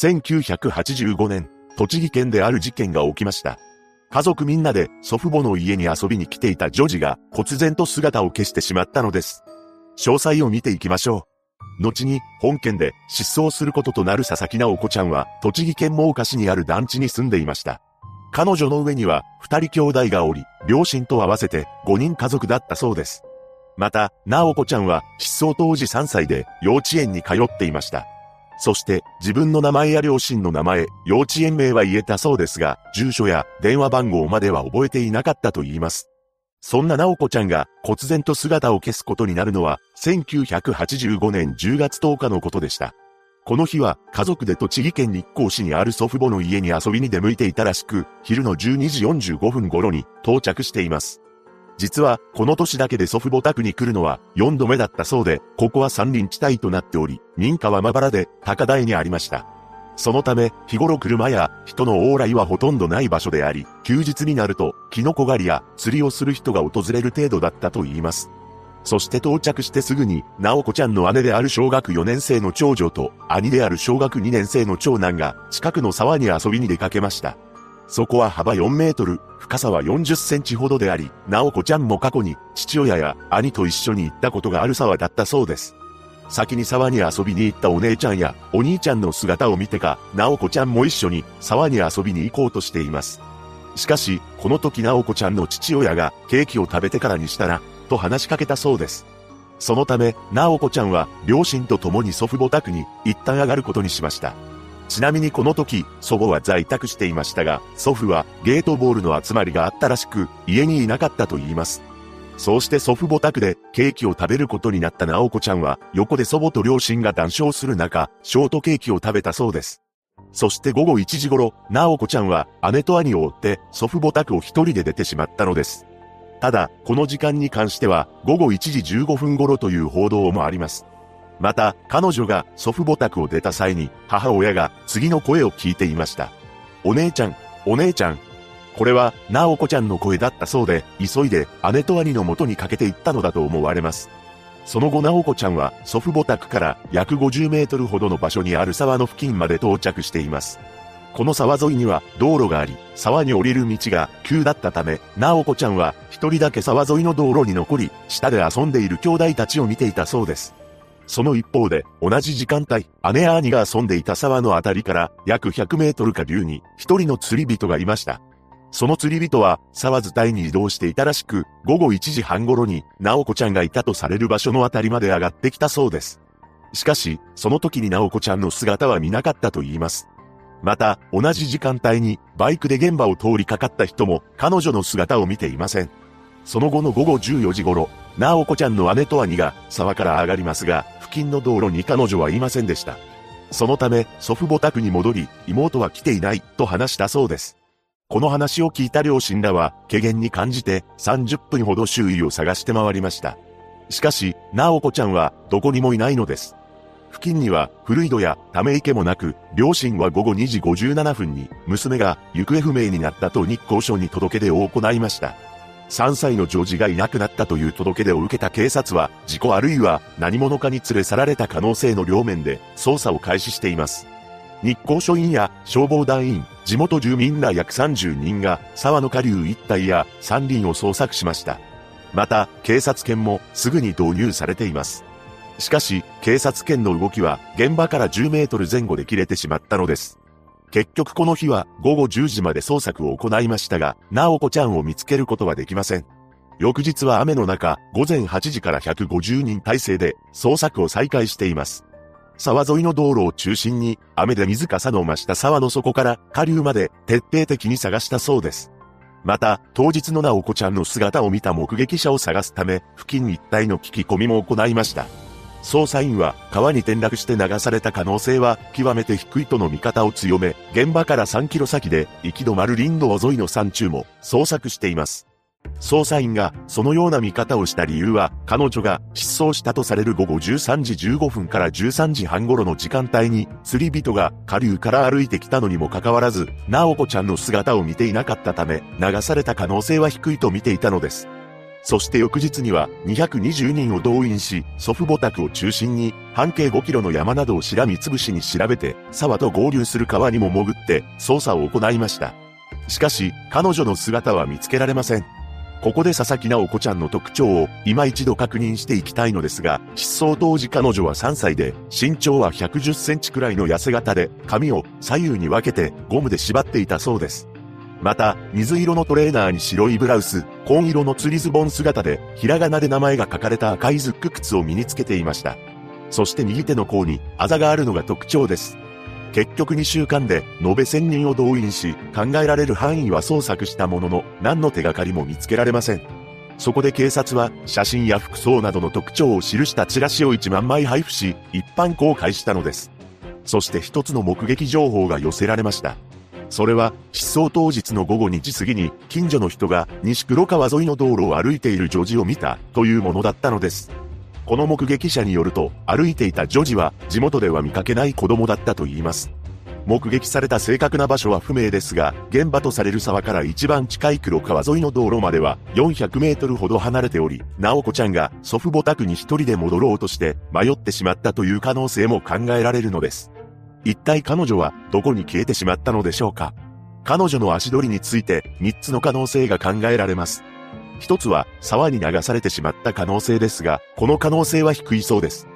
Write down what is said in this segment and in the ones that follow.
1985年、栃木県である事件が起きました。家族みんなで祖父母の家に遊びに来ていたジョジが忽然と姿を消してしまったのです。詳細を見ていきましょう。後に本件で失踪することとなる佐々木直子ちゃんは栃木県真岡市にある団地に住んでいました。彼女の上には二人兄弟がおり、両親と合わせて五人家族だったそうです。また、直子ちゃんは失踪当時3歳で幼稚園に通っていました。そして自分の名前や両親の名前、幼稚園名は言えたそうですが、住所や電話番号までは覚えていなかったと言います。そんな直子ちゃんが忽然と姿を消すことになるのは、1985年10月10日のことでした。この日は家族で栃木県日光市にある祖父母の家に遊びに出向いていたらしく、昼の12時45分頃に到着しています。実は、この年だけで祖父母宅に来るのは4度目だったそうで、ここは山林地帯となっており、民家はまばらで高台にありました。そのため、日頃車や人の往来はほとんどない場所であり、休日になると、キノコ狩りや釣りをする人が訪れる程度だったと言います。そして到着してすぐに、直子ちゃんの姉である小学4年生の長女と、兄である小学2年生の長男が、近くの沢に遊びに出かけました。そこは幅4メートル、深さは40センチほどであり、直子ちゃんも過去に父親や兄と一緒に行ったことがある沢だったそうです。先に沢に遊びに行ったお姉ちゃんやお兄ちゃんの姿を見てか、直子ちゃんも一緒に沢に遊びに行こうとしています。しかし、この時直子ちゃんの父親がケーキを食べてからにしたら、と話しかけたそうです。そのため、直子ちゃんは両親と共に祖父母宅に一旦上がることにしました。ちなみにこの時、祖母は在宅していましたが、祖父はゲートボールの集まりがあったらしく、家にいなかったと言います。そうして祖父母宅でケーキを食べることになった直子ちゃんは、横で祖母と両親が談笑する中、ショートケーキを食べたそうです。そして午後1時頃、直子ちゃんは姉と兄を追って祖父母宅を一人で出てしまったのです。ただ、この時間に関しては午後1時15分頃という報道もあります。また、彼女が祖父母宅を出た際に、母親が次の声を聞いていました。お姉ちゃん、お姉ちゃん。これは、直子ちゃんの声だったそうで、急いで姉と兄の元にかけていったのだと思われます。その後直子ちゃんは祖父母宅から約50メートルほどの場所にある沢の付近まで到着しています。この沢沿いには道路があり、沢に降りる道が急だったため、直子ちゃんは一人だけ沢沿いの道路に残り、下で遊んでいる兄弟たちを見ていたそうです。その一方で、同じ時間帯、姉や兄が遊んでいた沢のあたりから約100メートル下流に一人の釣り人がいました。その釣り人は沢伝いに移動していたらしく、午後1時半頃に直子ちゃんがいたとされる場所のあたりまで上がってきたそうです。しかし、その時に直子ちゃんの姿は見なかったと言います。また、同じ時間帯にバイクで現場を通りかかった人も彼女の姿を見ていません。その後の午後14時頃、直子ちゃんの姉と兄が沢から上がりますが、近の道路に彼女はいませんでした。そのため、祖父母宅に戻り、妹は来ていない、と話したそうです。この話を聞いた両親らは、怪げに感じて、30分ほど周囲を探して回りました。しかし、直子ちゃんは、どこにもいないのです。付近には、古井戸やため池もなく、両親は午後2時57分に、娘が行方不明になったと日光署に届け出を行いました。3歳のジョージがいなくなったという届け出を受けた警察は、事故あるいは何者かに連れ去られた可能性の両面で捜査を開始しています。日光署員や消防団員、地元住民ら約30人が沢の下流一帯や山林を捜索しました。また、警察犬もすぐに導入されています。しかし、警察犬の動きは現場から10メートル前後で切れてしまったのです。結局この日は午後10時まで捜索を行いましたが、直子ちゃんを見つけることはできません。翌日は雨の中、午前8時から150人体制で捜索を再開しています。沢沿いの道路を中心に雨で水かさの増した沢の底から下流まで徹底的に探したそうです。また、当日の直子ちゃんの姿を見た目撃者を探すため、付近一帯の聞き込みも行いました。捜査員は川に転落して流された可能性は極めて低いとの見方を強め、現場から3キロ先で行き止まる林道沿いの山中も捜索しています。捜査員がそのような見方をした理由は、彼女が失踪したとされる午後13時15分から13時半頃の時間帯に、釣り人が下流から歩いてきたのにもかかわらず、直子ちゃんの姿を見ていなかったため、流された可能性は低いと見ていたのです。そして翌日には220人を動員し、祖父母宅を中心に半径5キロの山などをしらみつぶしに調べて、沢と合流する川にも潜って捜査を行いました。しかし、彼女の姿は見つけられません。ここで佐々木直子ちゃんの特徴を今一度確認していきたいのですが、失踪当時彼女は3歳で、身長は110センチくらいの痩せ型で、髪を左右に分けてゴムで縛っていたそうです。また、水色のトレーナーに白いブラウス、紺色の釣りズボン姿で、ひらがなで名前が書かれた赤いズック靴を身につけていました。そして右手の甲にあざがあるのが特徴です。結局2週間で延べ1000人を動員し、考えられる範囲は捜索したものの、何の手がかりも見つけられません。そこで警察は写真や服装などの特徴を記したチラシを1万枚配布し、一般公開したのです。そして一つの目撃情報が寄せられました。それは、失踪当日の午後2時過ぎに、近所の人が西黒川沿いの道路を歩いている女児を見た、というものだったのです。この目撃者によると、歩いていた女児は、地元では見かけない子供だったと言います。目撃された正確な場所は不明ですが、現場とされる沢から一番近い黒川沿いの道路までは400メートルほど離れており、直子ちゃんが祖父母宅に一人で戻ろうとして迷ってしまったという可能性も考えられるのです。一体彼女はどこに消えてしまったのでしょうか？彼女の足取りについて3つの可能性が考えられます。一つは沢に流されてしまった可能性ですが、この可能性は低いそうです。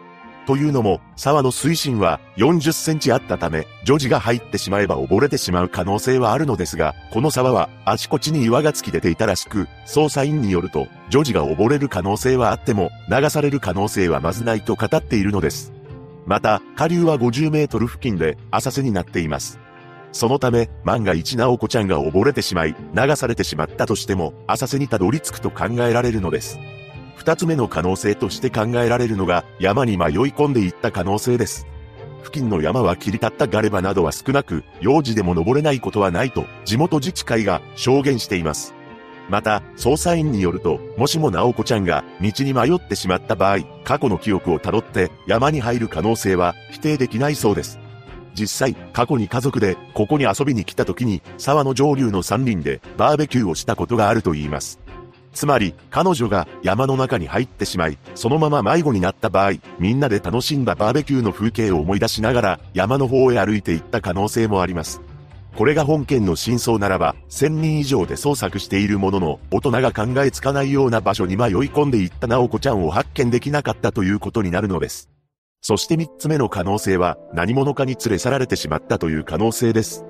というのも、沢の水深は40センチあったため、女児が入ってしまえば溺れてしまう可能性はあるのですが、この沢はあちこちに岩が突き出ていたらしく、捜査員によると、女児が溺れる可能性はあっても、流される可能性はまずないと語っているのです。また、下流は50メートル付近で浅瀬になっています。そのため、万が一直子ちゃんが溺れてしまい、流されてしまったとしても、浅瀬にたどり着くと考えられるのです。二つ目の可能性として考えられるのが、山に迷い込んでいった可能性です。付近の山は切り立ったガレ場などは少なく、幼児でも登れないことはないと、地元自治会が証言しています。また、捜査員によると、もしも直子ちゃんが道に迷ってしまった場合、過去の記憶をたどって山に入る可能性は否定できないそうです。実際、過去に家族でここに遊びに来た時に沢の上流の山林でバーベキューをしたことがあると言います。つまり、彼女が山の中に入ってしまい、そのまま迷子になった場合、みんなで楽しんだバーベキューの風景を思い出しながら山の方へ歩いていった可能性もあります。これが本件の真相ならば、1000人以上で捜索しているものの、大人が考えつかないような場所に迷い込んでいった直子ちゃんを発見できなかったということになるのです。そして3つ目の可能性は、何者かに連れ去られてしまったという可能性です。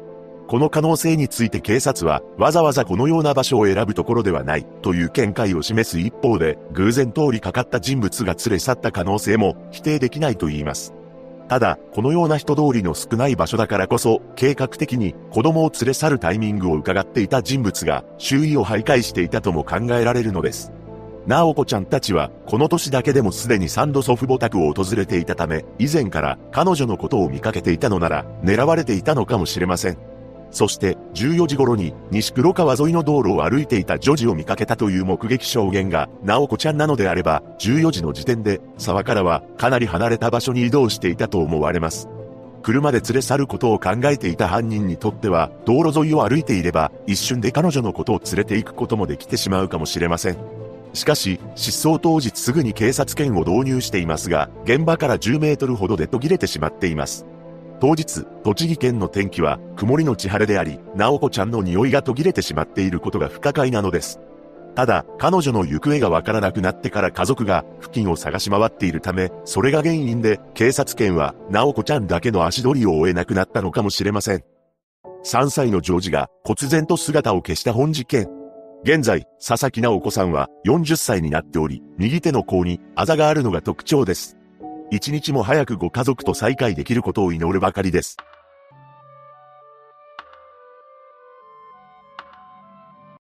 この可能性について警察は、わざわざこのような場所を選ぶところではない、という見解を示す一方で、偶然通りかかった人物が連れ去った可能性も否定できないと言います。ただ、このような人通りの少ない場所だからこそ、計画的に子供を連れ去るタイミングを伺っていた人物が、周囲を徘徊していたとも考えられるのです。なおこちゃんたちは、この年だけでもすでに3度祖父母宅を訪れていたため、以前から彼女のことを見かけていたのなら、狙われていたのかもしれません。そして、14時頃に、西黒川沿いの道路を歩いていた女児を見かけたという目撃証言が、直子ちゃんなのであれば、14時の時点で、沢からは、かなり離れた場所に移動していたと思われます。車で連れ去ることを考えていた犯人にとっては、道路沿いを歩いていれば、一瞬で彼女のことを連れて行くこともできてしまうかもしれません。しかし、失踪当日すぐに警察犬を導入していますが、現場から10メートルほどで途切れてしまっています。当日、栃木県の天気は曇りのち晴れであり、直子ちゃんの匂いが途切れてしまっていることが不可解なのです。ただ、彼女の行方がわからなくなってから家族が付近を探し回っているため、それが原因で警察犬は直子ちゃんだけの足取りを追えなくなったのかもしれません。3歳のジョージが忽然と姿を消した本事件。現在、佐々木直子さんは40歳になっており、右手の甲にあざがあるのが特徴です。一日も早くご家族と再会できることを祈るばかりです。